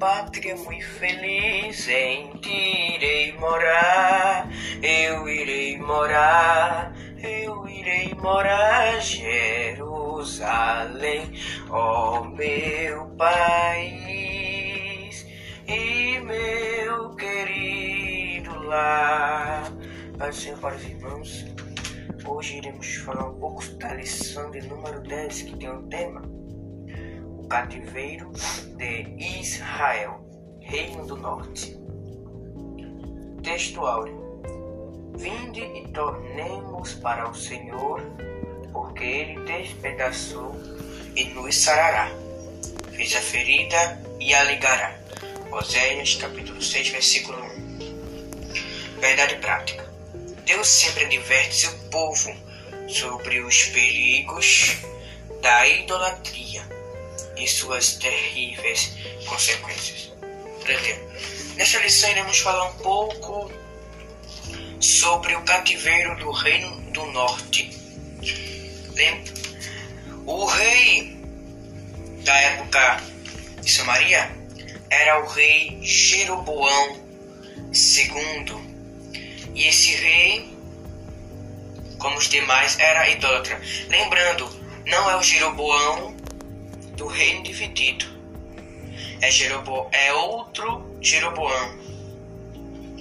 pátria muito feliz, em ti irei morar, eu irei morar, eu irei morar, Jerusalém, ó meu país e meu querido lar. Pai do Senhor para os irmãos, hoje iremos falar um pouco da lição de número 10 que tem um tema cativeiro de Israel, Reino do Norte. Texto áureo. Vinde e tornemos para o Senhor, porque ele despedaçou e nos sarará. Fez a ferida e a ligará. Oséias capítulo 6, versículo 1. Verdade prática. Deus sempre adverte seu povo sobre os perigos da idolatria e suas terríveis consequências. Por exemplo, nessa lição iremos falar um pouco sobre o cativeiro do Reino do Norte. Lembra? O rei da época de Samaria era o rei Jeroboão II. E esse rei, como os demais, era idólatra. Lembrando, não é o Jeroboão do reino dividido. É, Jerobo, é outro Jeroboão,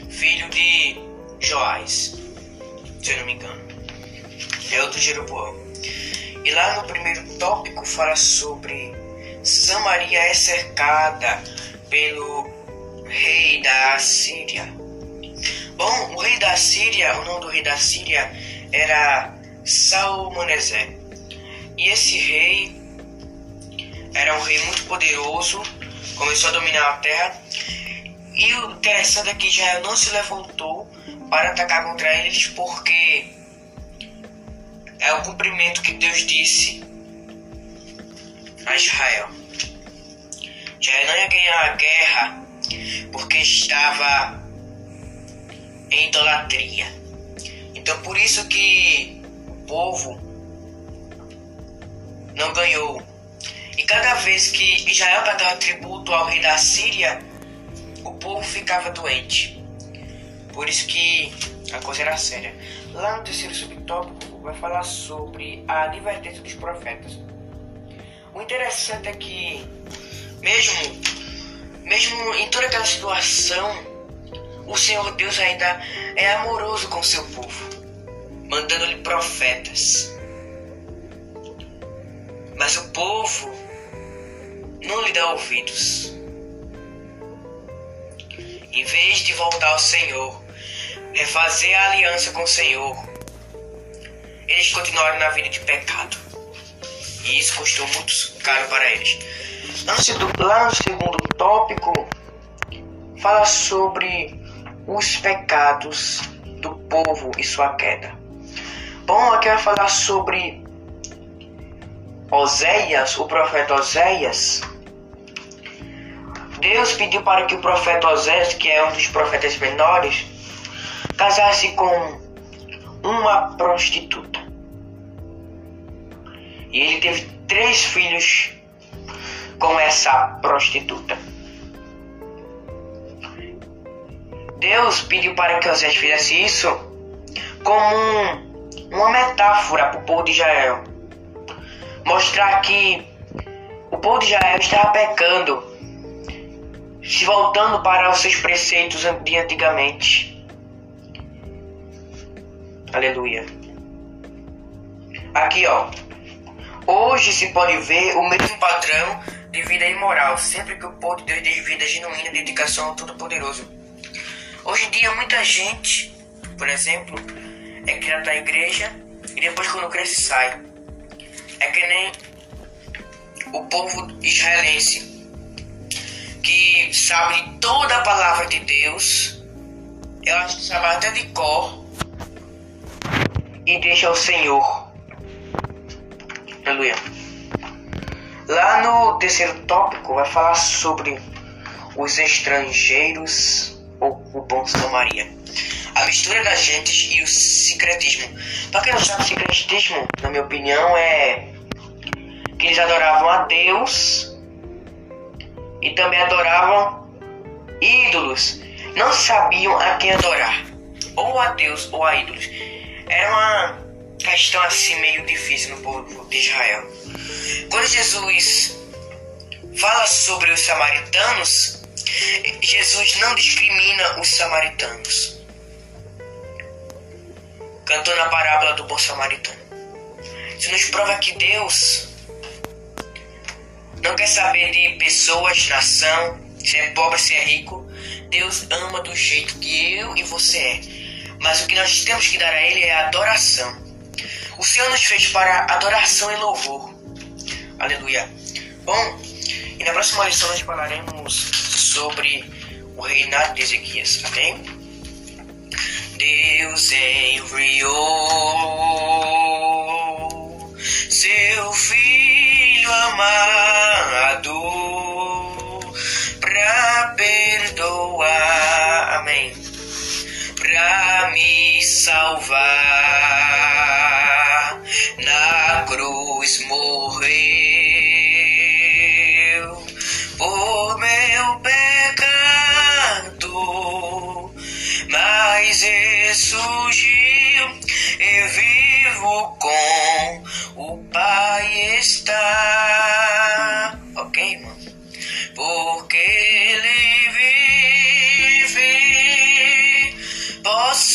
filho de Joás, se eu não me engano. É outro Jeroboão. E lá no primeiro tópico fala sobre Samaria é cercada pelo rei da Síria. Bom, o rei da Síria, o nome do rei da Síria era Salmanezé. E esse rei era um rei muito poderoso, começou a dominar a terra. E o interessante é que Israel não se levantou para atacar contra eles, porque é o cumprimento que Deus disse a Israel. Israel não ia ganhar a guerra porque estava em idolatria. Então por isso que o povo não ganhou cada vez que Israel pagava tributo ao rei da Síria, o povo ficava doente. Por isso que a coisa era séria. Lá no terceiro subtópico vai falar sobre a advertência dos profetas. O interessante é que, mesmo, mesmo em toda aquela situação, o Senhor Deus ainda é amoroso com seu povo, mandando-lhe profetas. Mas o povo não lhe dá ouvidos. Em vez de voltar ao Senhor, refazer a aliança com o Senhor, eles continuaram na vida de pecado. E isso custou muito caro para eles. Lá no, segundo tópico, fala sobre os pecados do povo e sua queda. Bom, aqui vai falar sobre Oséias, o profeta Oséias, Deus pediu para que o profeta Oséias, que é um dos profetas menores, casasse com uma prostituta. E ele teve três filhos com essa prostituta. Deus pediu para que Oséias fizesse isso como um, uma metáfora para o povo de Israel mostrar que o povo de Israel estava pecando, se voltando para os seus preceitos de antigamente. Aleluia. Aqui, ó. Hoje se pode ver o mesmo padrão de vida imoral, sempre que o povo de Deus tem vida genuína, dedicação ao Todo-Poderoso. Hoje em dia, muita gente, por exemplo, é criada na igreja e depois, quando cresce, sai. É que nem o povo israelense que sabe toda a palavra de Deus, elas sabem até de cor e deixa o Senhor. Aleluia. Lá no terceiro tópico vai falar sobre os estrangeiros ou o bom Samaria. A mistura das gentes e o secretismo. Para quem não sabe, o secretismo, na minha opinião, é que eles adoravam a Deus e também adoravam ídolos não sabiam a quem adorar, ou a Deus ou a ídolos. Era uma questão assim meio difícil no povo de Israel. Quando Jesus fala sobre os samaritanos, Jesus não discrimina os samaritanos. Cantou na parábola do bom samaritano. Isso nos prova que Deus não quer saber de pessoas, nação, se é pobre, se é rico. Deus ama do jeito que eu e você é. Mas o que nós temos que dar a Ele é adoração. O Senhor nos fez para adoração e louvor. Aleluia. Bom, e na próxima lição nós falaremos sobre o reinado de Ezequias. Amém? Deus enviou seu filho amado pra perdoar. Amém. Pra me salvar na cruz morrer por meu pecado, mas ressurgiu e vivo com o Pai está.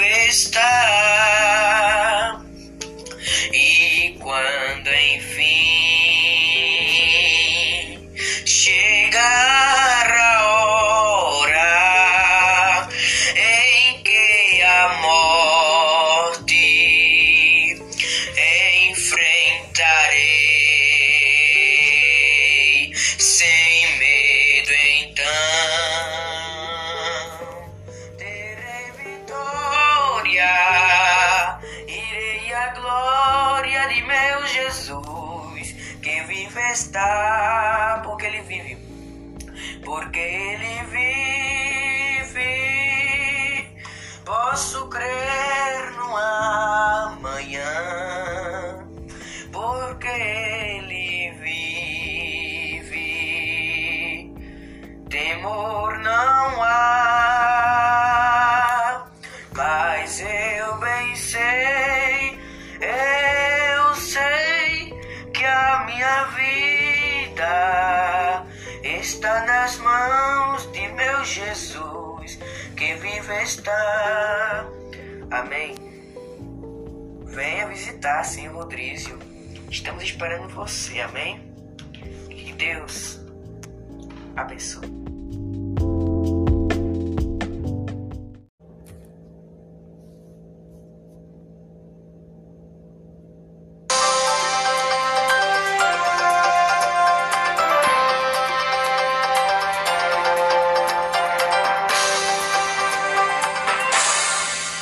está. E quando enfim chegar a hora em que a morte enfrentarei Que vive está, porque ele vive, porque ele vive, posso crer no amanhã, porque ele vive, temor Jesus, que vive está. Amém. Venha visitar, Senhor Rodrízio. Estamos esperando você, amém? Que Deus abençoe.